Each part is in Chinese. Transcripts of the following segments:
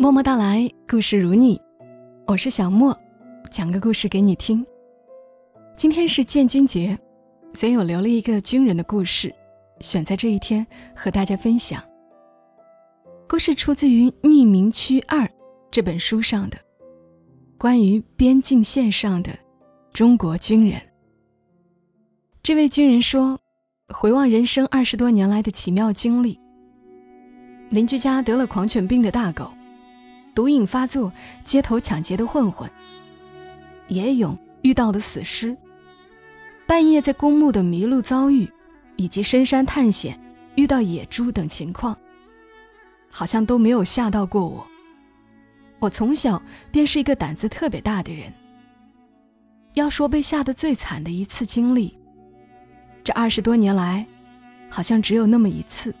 默默到来，故事如你，我是小莫，讲个故事给你听。今天是建军节，所以我留了一个军人的故事，选在这一天和大家分享。故事出自于《匿名区二》这本书上的，关于边境线上的中国军人。这位军人说：“回望人生二十多年来的奇妙经历，邻居家得了狂犬病的大狗。”毒瘾发作、街头抢劫的混混，野勇遇到的死尸，半夜在公墓的迷路遭遇，以及深山探险遇到野猪等情况，好像都没有吓到过我。我从小便是一个胆子特别大的人。要说被吓得最惨的一次经历，这二十多年来，好像只有那么一次。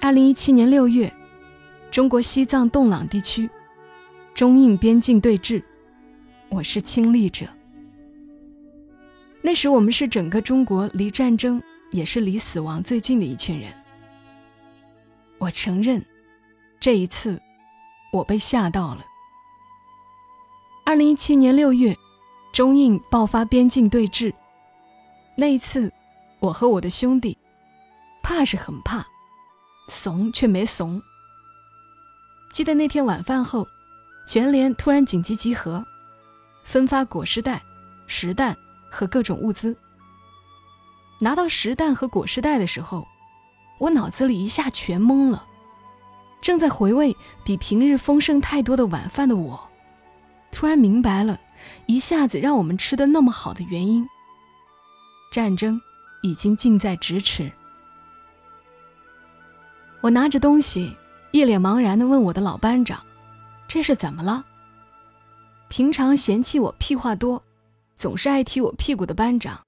二零一七年六月。中国西藏洞朗地区，中印边境对峙，我是亲历者。那时我们是整个中国离战争也是离死亡最近的一群人。我承认，这一次我被吓到了。二零一七年六月，中印爆发边境对峙，那一次，我和我的兄弟，怕是很怕，怂却没怂。记得那天晚饭后，全连突然紧急集合，分发果实袋、实弹和各种物资。拿到实弹和果实袋的时候，我脑子里一下全懵了。正在回味比平日丰盛太多的晚饭的我，突然明白了，一下子让我们吃的那么好的原因。战争已经近在咫尺。我拿着东西。一脸茫然地问我的老班长：“这是怎么了？”平常嫌弃我屁话多，总是爱踢我屁股的班长，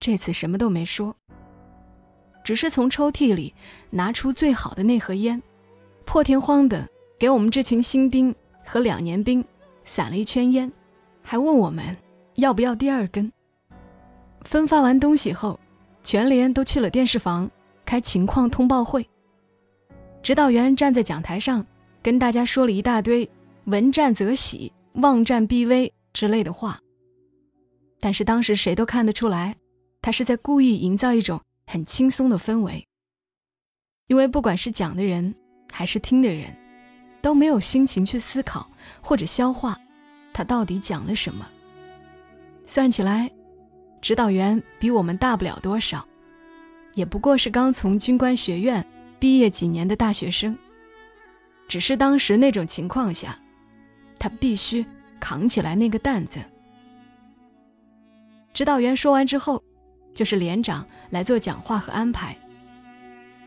这次什么都没说，只是从抽屉里拿出最好的那盒烟，破天荒地给我们这群新兵和两年兵散了一圈烟，还问我们要不要第二根。分发完东西后，全连都去了电视房开情况通报会。指导员站在讲台上，跟大家说了一大堆“闻战则喜，望战必危”之类的话。但是当时谁都看得出来，他是在故意营造一种很轻松的氛围。因为不管是讲的人还是听的人，都没有心情去思考或者消化他到底讲了什么。算起来，指导员比我们大不了多少，也不过是刚从军官学院。毕业几年的大学生，只是当时那种情况下，他必须扛起来那个担子。指导员说完之后，就是连长来做讲话和安排。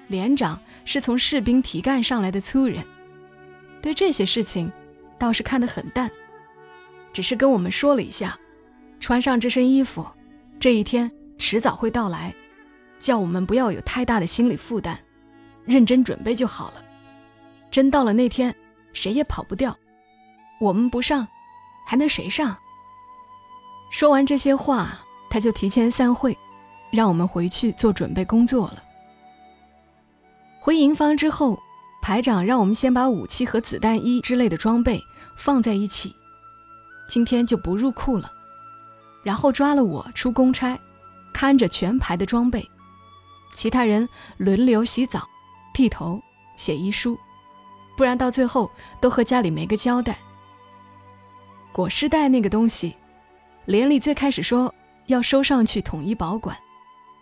连长是从士兵提干上来的粗人，对这些事情倒是看得很淡，只是跟我们说了一下，穿上这身衣服，这一天迟早会到来，叫我们不要有太大的心理负担。认真准备就好了，真到了那天，谁也跑不掉。我们不上，还能谁上？说完这些话，他就提前散会，让我们回去做准备工作了。回营房之后，排长让我们先把武器和子弹衣之类的装备放在一起，今天就不入库了。然后抓了我出公差，看着全排的装备，其他人轮流洗澡。剃头、写遗书，不然到最后都和家里没个交代。裹尸袋那个东西，连里最开始说要收上去统一保管，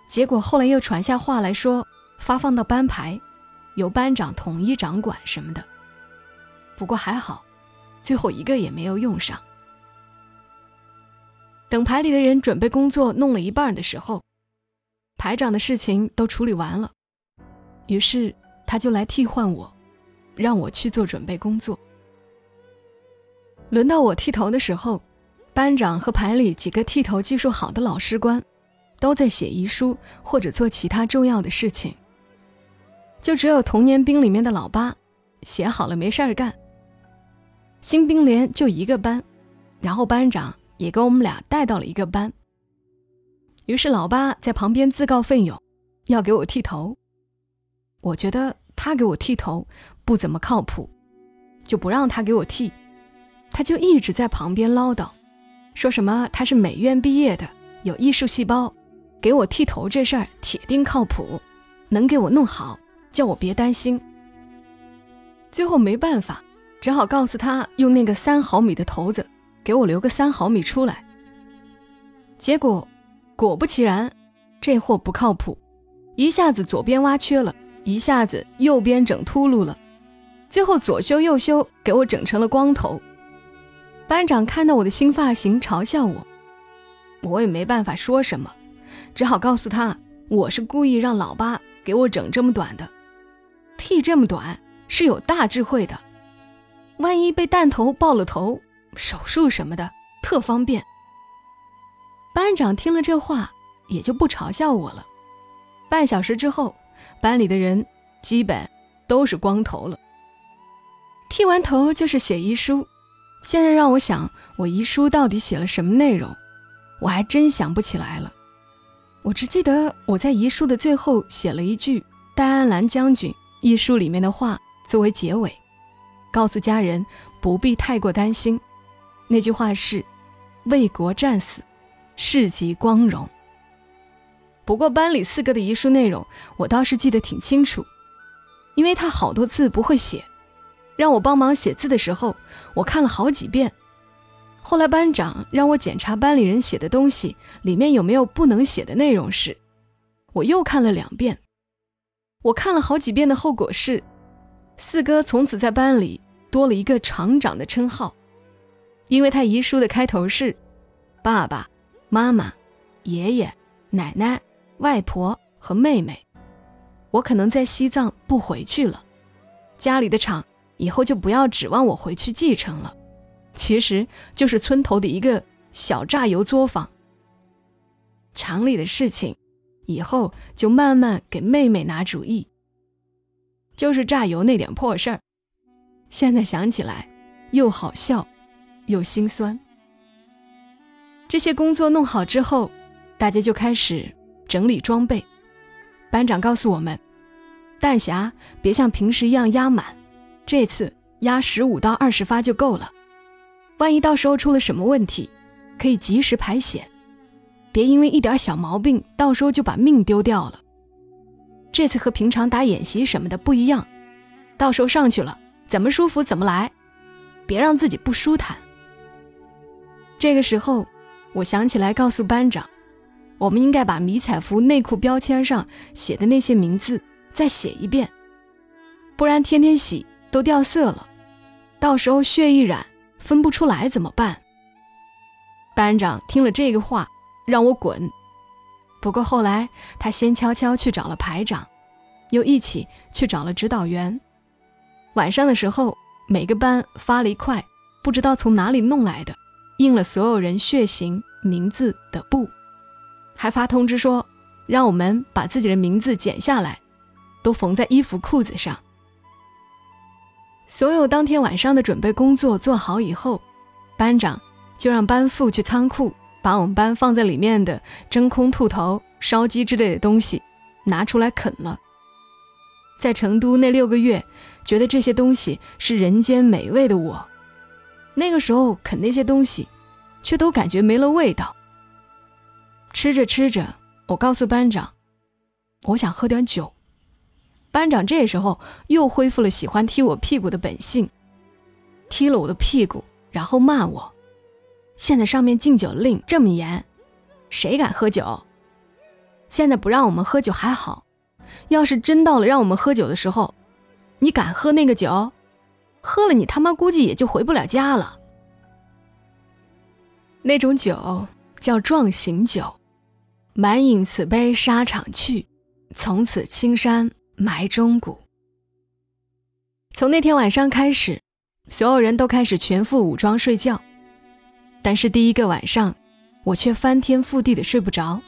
结果后来又传下话来说发放到班排，由班长统一掌管什么的。不过还好，最后一个也没有用上。等排里的人准备工作弄了一半的时候，排长的事情都处理完了，于是。他就来替换我，让我去做准备工作。轮到我剃头的时候，班长和排里几个剃头技术好的老师官，都在写遗书或者做其他重要的事情。就只有童年兵里面的老八，写好了没事儿干。新兵连就一个班，然后班长也给我们俩带到了一个班。于是老八在旁边自告奋勇，要给我剃头。我觉得他给我剃头不怎么靠谱，就不让他给我剃。他就一直在旁边唠叨，说什么他是美院毕业的，有艺术细胞，给我剃头这事儿铁定靠谱，能给我弄好，叫我别担心。最后没办法，只好告诉他用那个三毫米的头子给我留个三毫米出来。结果果不其然，这货不靠谱，一下子左边挖缺了，一下子右边整秃噜了，最后左修右修，给我整成了光头。班长看到我的新发型，嘲笑我，我也没办法说什么，只好告诉他我是故意让老八给我整这么短的，剃这么短是有大智慧的，万一被弹头爆了头，手术什么的特方便。班长听了这话，也就不嘲笑我了。半小时之后，班里的人基本都是光头了。剃完头就是写遗书。现在让我想，我遗书到底写了什么内容，我还真想不起来了。我只记得我在遗书的最后写了一句戴安澜将军遗书里面的话作为结尾，告诉家人不必太过担心。那句话是“为国战死，事极光荣”。不过班里四哥的遗书内容我倒是记得挺清楚，因为他好多字不会写。让我帮忙写字的时候，我看了好几遍。后来班长让我检查班里人写的东西里面有没有不能写的内容时，我又看了两遍。我看了好几遍的后果是，四哥从此在班里多了一个厂长的称号，因为他遗书的开头是“爸爸妈妈、爷爷奶奶、外婆和妹妹”。我可能在西藏不回去了，家里的厂。以后就不要指望我回去继承了，其实就是村头的一个小榨油作坊。厂里的事情，以后就慢慢给妹妹拿主意。就是榨油那点破事儿，现在想起来又好笑，又心酸。这些工作弄好之后，大家就开始整理装备。班长告诉我们，弹匣别像平时一样压满。这次压十五到二十发就够了，万一到时候出了什么问题，可以及时排险，别因为一点小毛病，到时候就把命丢掉了。这次和平常打演习什么的不一样，到时候上去了怎么舒服怎么来，别让自己不舒坦。这个时候，我想起来告诉班长，我们应该把迷彩服内裤标签上写的那些名字再写一遍，不然天天洗。都掉色了，到时候血一染分不出来怎么办？班长听了这个话，让我滚。不过后来他先悄悄去找了排长，又一起去找了指导员。晚上的时候，每个班发了一块不知道从哪里弄来的印了所有人血型、名字的布，还发通知说让我们把自己的名字剪下来，都缝在衣服裤子上。所有当天晚上的准备工作做好以后，班长就让班副去仓库把我们班放在里面的真空兔头、烧鸡之类的东西拿出来啃了。在成都那六个月，觉得这些东西是人间美味的我，那个时候啃那些东西，却都感觉没了味道。吃着吃着，我告诉班长，我想喝点酒。班长这时候又恢复了喜欢踢我屁股的本性，踢了我的屁股，然后骂我：“现在上面禁酒令这么严，谁敢喝酒？现在不让我们喝酒还好，要是真到了让我们喝酒的时候，你敢喝那个酒？喝了你他妈估计也就回不了家了。那种酒叫壮行酒，满饮此杯沙场去，从此青山。”埋忠骨。从那天晚上开始，所有人都开始全副武装睡觉。但是第一个晚上，我却翻天覆地的睡不着。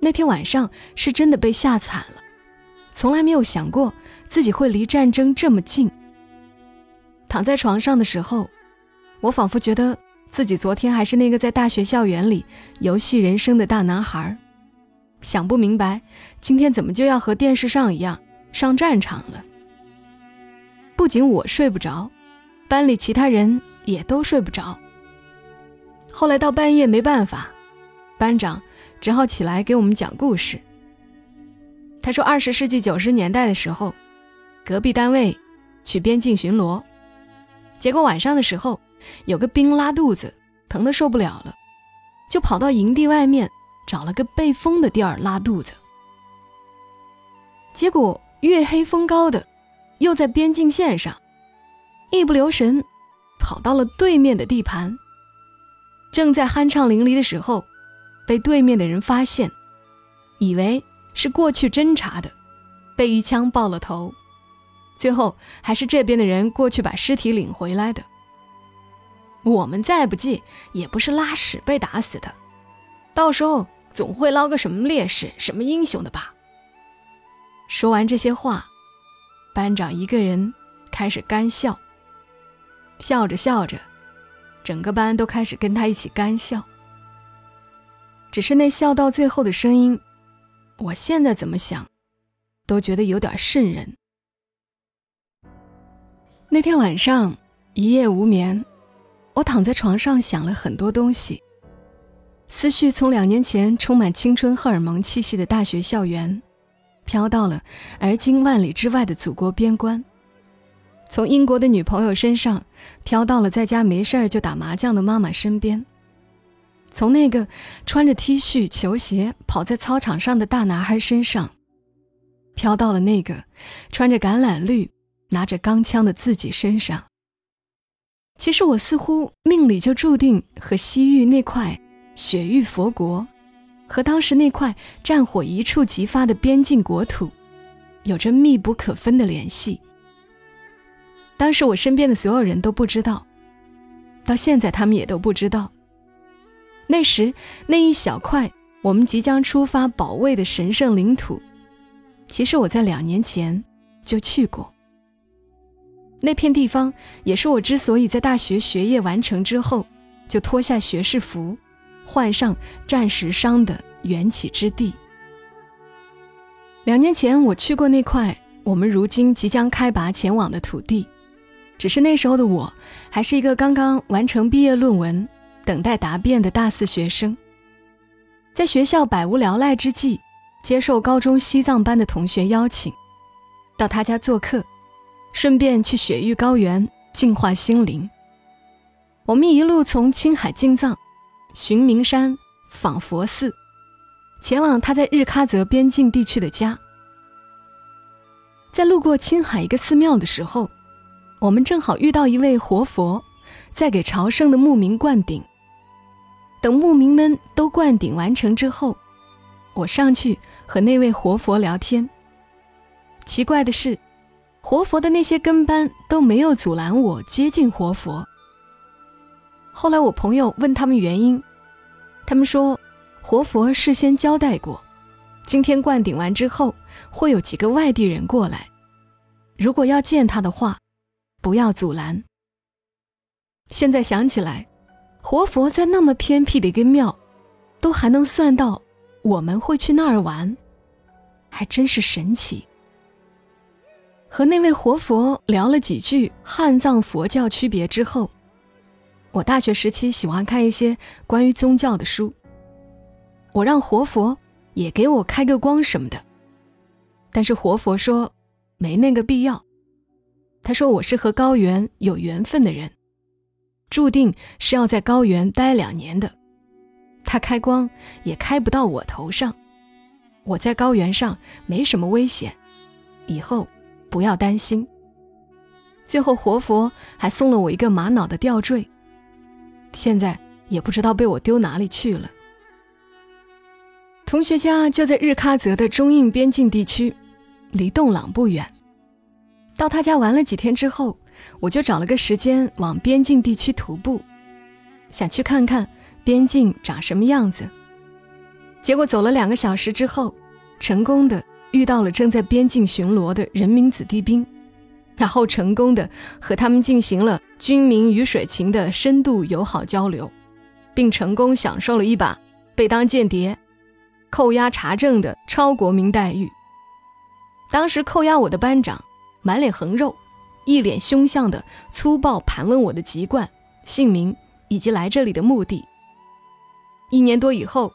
那天晚上是真的被吓惨了，从来没有想过自己会离战争这么近。躺在床上的时候，我仿佛觉得自己昨天还是那个在大学校园里游戏人生的大男孩。想不明白，今天怎么就要和电视上一样，上战场了。不仅我睡不着，班里其他人也都睡不着。后来到半夜没办法，班长只好起来给我们讲故事。他说，二十世纪九十年代的时候，隔壁单位去边境巡逻，结果晚上的时候，有个兵拉肚子，疼得受不了了，就跑到营地外面找了个背风的地儿拉肚子。结果月黑风高的，又在边境线上，一不留神跑到了对面的地盘。正在酣畅淋漓的时候，被对面的人发现，以为是过去侦查的，被一枪爆了头。最后还是这边的人过去把尸体领回来的。我们再不济也不是拉屎被打死的，到时候总会捞个什么烈士、什么英雄的吧。说完这些话，班长一个人开始干笑。笑着笑着，整个班都开始跟他一起干笑。只是那笑到最后的声音，我现在怎么想，都觉得有点瘆人。那天晚上一夜无眠，我躺在床上想了很多东西，思绪从两年前充满青春荷尔蒙气息的大学校园。飘到了而今万里之外的祖国边关，从英国的女朋友身上飘到了在家没事儿就打麻将的妈妈身边，从那个穿着 T 恤球鞋跑在操场上的大男孩身上，飘到了那个穿着橄榄绿拿着钢枪的自己身上。其实我似乎命里就注定和西域那块雪域佛国。和当时那块战火一触即发的边境国土，有着密不可分的联系。当时我身边的所有人都不知道，到现在他们也都不知道。那时那一小块我们即将出发保卫的神圣领土，其实我在两年前就去过。那片地方也是我之所以在大学学业完成之后，就脱下学士服。换上战时伤的缘起之地。两年前我去过那块我们如今即将开拔前往的土地，只是那时候的我还是一个刚刚完成毕业论文、等待答辩的大四学生，在学校百无聊赖之际，接受高中西藏班的同学邀请，到他家做客，顺便去雪域高原净化心灵。我们一路从青海进藏。寻名山，访佛寺，前往他在日喀则边境地区的家。在路过青海一个寺庙的时候，我们正好遇到一位活佛，在给朝圣的牧民灌顶。等牧民们都灌顶完成之后，我上去和那位活佛聊天。奇怪的是，活佛的那些跟班都没有阻拦我接近活佛。后来我朋友问他们原因，他们说，活佛事先交代过，今天灌顶完之后会有几个外地人过来，如果要见他的话，不要阻拦。现在想起来，活佛在那么偏僻的一个庙，都还能算到我们会去那儿玩，还真是神奇。和那位活佛聊了几句汉藏佛教区别之后。我大学时期喜欢看一些关于宗教的书，我让活佛也给我开个光什么的，但是活佛说没那个必要。他说我是和高原有缘分的人，注定是要在高原待两年的，他开光也开不到我头上。我在高原上没什么危险，以后不要担心。最后活佛还送了我一个玛瑙的吊坠。现在也不知道被我丢哪里去了。同学家就在日喀则的中印边境地区，离洞朗不远。到他家玩了几天之后，我就找了个时间往边境地区徒步，想去看看边境长什么样子。结果走了两个小时之后，成功的遇到了正在边境巡逻的人民子弟兵。然后成功的和他们进行了军民鱼水情的深度友好交流，并成功享受了一把被当间谍、扣押查证的超国民待遇。当时扣押我的班长满脸横肉，一脸凶相的粗暴盘问我的籍贯、姓名以及来这里的目的。一年多以后，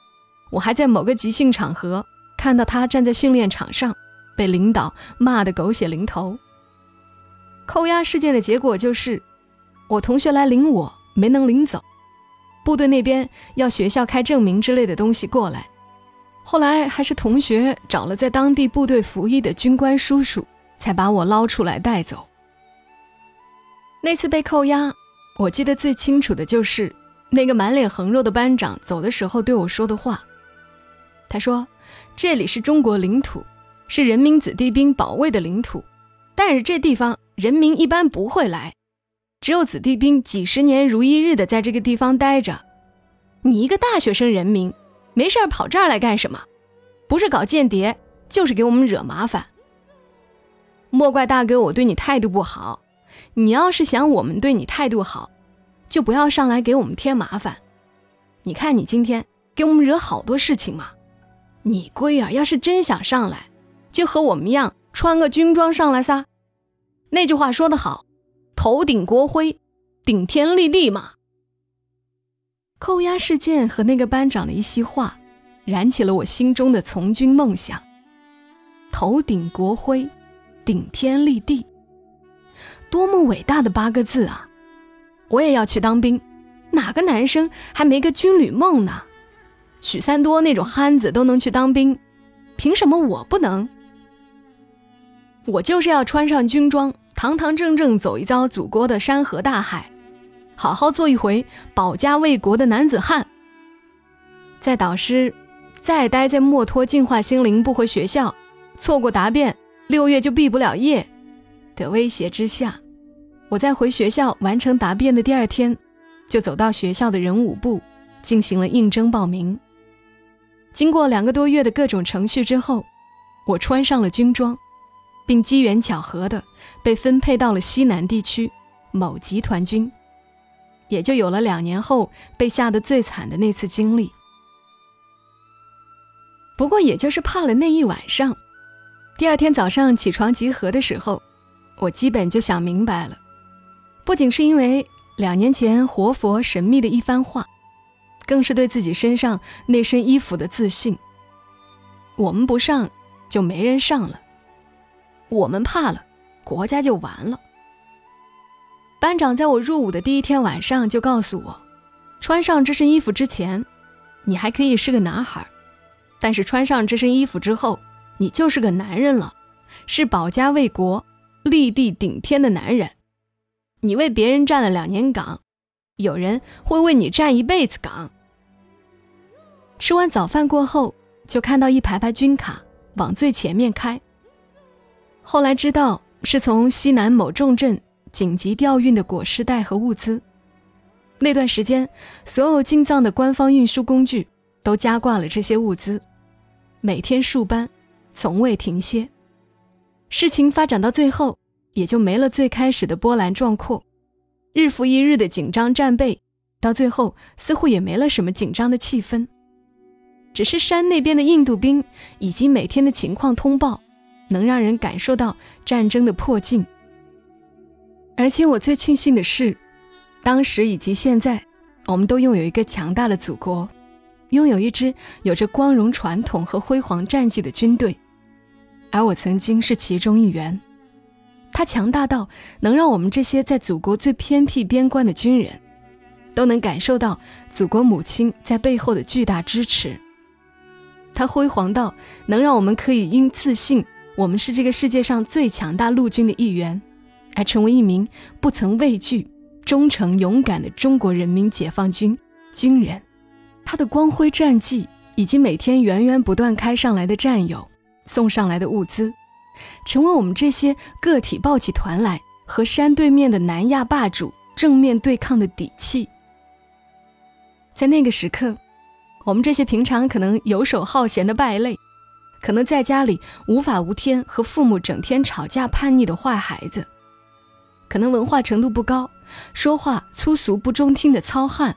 我还在某个集训场合看到他站在训练场上，被领导骂得狗血淋头。扣押事件的结果就是，我同学来领我没能领走，部队那边要学校开证明之类的东西过来。后来还是同学找了在当地部队服役的军官叔叔，才把我捞出来带走。那次被扣押，我记得最清楚的就是那个满脸横肉的班长走的时候对我说的话。他说：“这里是中国领土，是人民子弟兵保卫的领土，但是这地方人民一般不会来，只有子弟兵几十年如一日的在这个地方待着。你一个大学生人民。”没事儿跑这儿来干什么？不是搞间谍，就是给我们惹麻烦。莫怪大哥我对你态度不好，你要是想我们对你态度好，就不要上来给我们添麻烦。你看你今天给我们惹好多事情嘛。你龟儿要是真想上来，就和我们一样穿个军装上来撒。那句话说得好，头顶国徽，顶天立地嘛。扣押事件和那个班长的一席话，燃起了我心中的从军梦想。头顶国徽，顶天立地，多么伟大的八个字啊！我也要去当兵，哪个男生还没个军旅梦呢？许三多那种憨子都能去当兵，凭什么我不能？我就是要穿上军装，堂堂正正走一遭祖国的山河大海。好好做一回保家卫国的男子汉。在导师再待在墨脱净化心灵不回学校，错过答辩，六月就毕不了业的威胁之下，我在回学校完成答辩的第二天，就走到学校的人武部进行了应征报名。经过两个多月的各种程序之后，我穿上了军装，并机缘巧合的被分配到了西南地区某集团军。也就有了两年后被吓得最惨的那次经历。不过，也就是怕了那一晚上，第二天早上起床集合的时候，我基本就想明白了。不仅是因为两年前活佛神秘的一番话，更是对自己身上那身衣服的自信。我们不上，就没人上了；我们怕了，国家就完了。班长在我入伍的第一天晚上就告诉我，穿上这身衣服之前，你还可以是个男孩，但是穿上这身衣服之后，你就是个男人了，是保家卫国、立地顶天的男人。你为别人站了两年岗，有人会为你站一辈子岗。吃完早饭过后，就看到一排排军卡往最前面开。后来知道是从西南某重镇。紧急调运的裹尸袋和物资。那段时间，所有进藏的官方运输工具都加挂了这些物资，每天数班，从未停歇。事情发展到最后，也就没了最开始的波澜壮阔，日复一日的紧张战备，到最后似乎也没了什么紧张的气氛。只是山那边的印度兵以及每天的情况通报，能让人感受到战争的迫近。而且我最庆幸的是，当时以及现在，我们都拥有一个强大的祖国，拥有一支有着光荣传统和辉煌战绩的军队，而我曾经是其中一员。它强大到能让我们这些在祖国最偏僻边关的军人，都能感受到祖国母亲在背后的巨大支持。它辉煌到能让我们可以因自信我们是这个世界上最强大陆军的一员。而成为一名不曾畏惧、忠诚勇敢的中国人民解放军军人，他的光辉战绩以及每天源源不断开上来的战友送上来的物资，成为我们这些个体抱起团来和山对面的南亚霸主正面对抗的底气。在那个时刻，我们这些平常可能游手好闲的败类，可能在家里无法无天和父母整天吵架叛逆的坏孩子。可能文化程度不高，说话粗俗不中听的糙汉，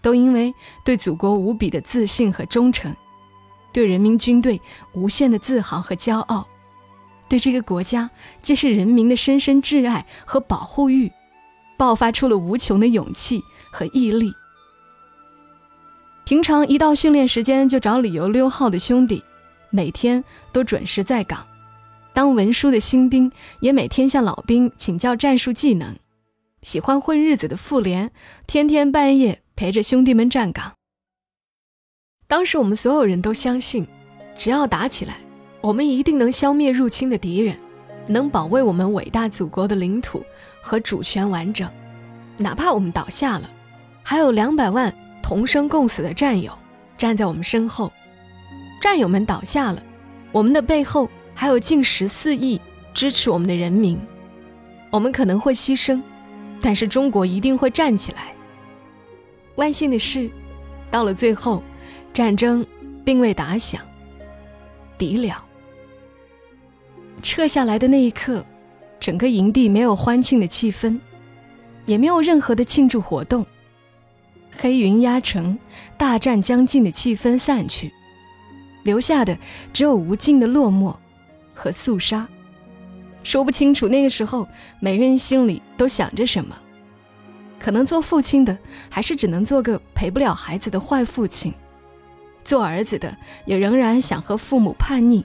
都因为对祖国无比的自信和忠诚，对人民军队无限的自豪和骄傲，对这个国家既是人民的深深挚爱和保护欲，爆发出了无穷的勇气和毅力。平常一到训练时间就找理由溜号的兄弟，每天都准时在岗；当文书的新兵也每天向老兵请教战术技能；喜欢混日子的妇联，天天半夜陪着兄弟们站岗。当时我们所有人都相信，只要打起来。我们一定能消灭入侵的敌人，能保卫我们伟大祖国的领土和主权完整。哪怕我们倒下了，还有两百万同生共死的战友站在我们身后。战友们倒下了，我们的背后还有近十四亿支持我们的人民。我们可能会牺牲，但是中国一定会站起来。万幸的是，到了最后，战争并未打响，敌了。撤下来的那一刻，整个营地没有欢庆的气氛，也没有任何的庆祝活动。黑云压城，大战将近的气氛散去，留下的只有无尽的落寞和肃杀。说不清楚那个时候每个人心里都想着什么。可能做父亲的还是只能做个陪不了孩子的坏父亲，做儿子的也仍然想和父母叛逆。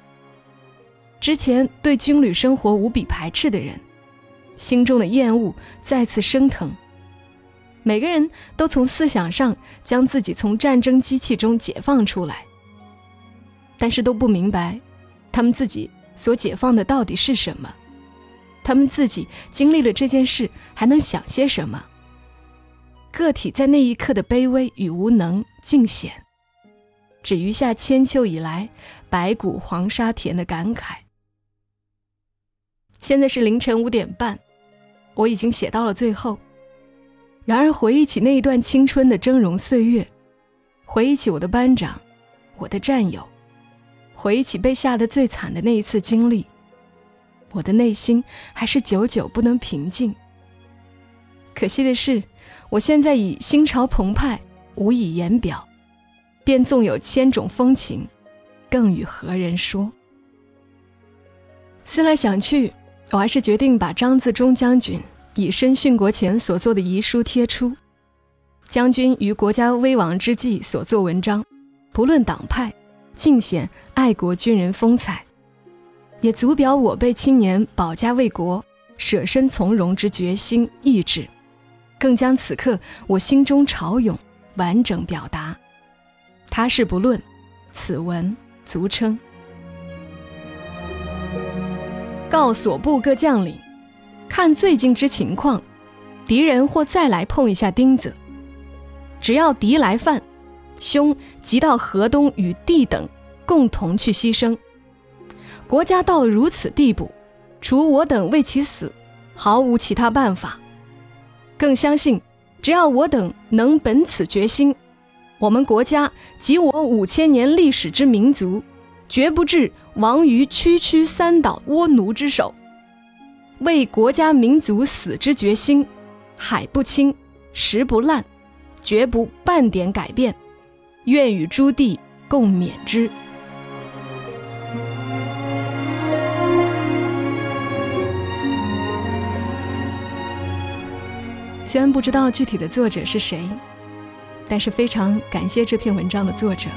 之前对军旅生活无比排斥的人，心中的厌恶再次升腾。每个人都从思想上将自己从战争机器中解放出来，但是都不明白，他们自己所解放的到底是什么？他们自己经历了这件事，还能想些什么？个体在那一刻的卑微与无能尽显，只余下千秋以来白骨黄沙田的感慨。现在是凌晨五点半，我已经写到了最后。然而，回忆起那一段青春的峥嵘岁月，回忆起我的班长，我的战友，回忆起被吓得最惨的那一次经历，我的内心还是久久不能平静。可惜的是，我现在已心潮澎湃，无以言表，便纵有千种风情，更与何人说？思来想去。我还是决定把张自忠将军以身殉国前所做的遗书贴出。将军于国家危亡之际所作文章，不论党派，尽显爱国军人风采，也足表我辈青年保家卫国、舍身从容之决心意志，更将此刻我心中潮涌完整表达。他事不论，此文足称。告所部各将领，看最近之情况，敌人或再来碰一下钉子。只要敌来犯，兄即到河东与弟等共同去牺牲。国家到了如此地步，除我等为其死，毫无其他办法。更相信，只要我等能本此决心，我们国家及我五千年历史之民族。绝不至亡于区区三岛倭奴之手。为国家民族死之决心，海不清，石不烂，绝不半点改变。愿与诸弟共勉之。虽然不知道具体的作者是谁，但是非常感谢这篇文章的作者。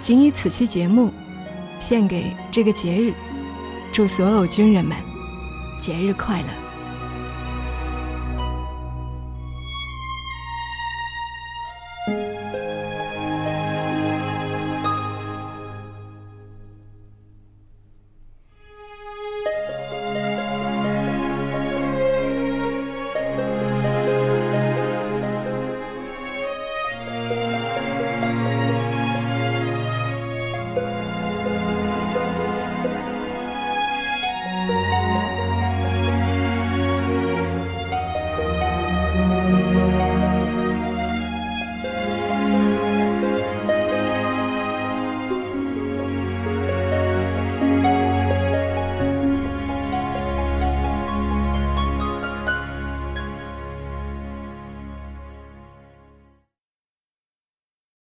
仅以此期节目献给这个节日，祝所有军人们节日快乐。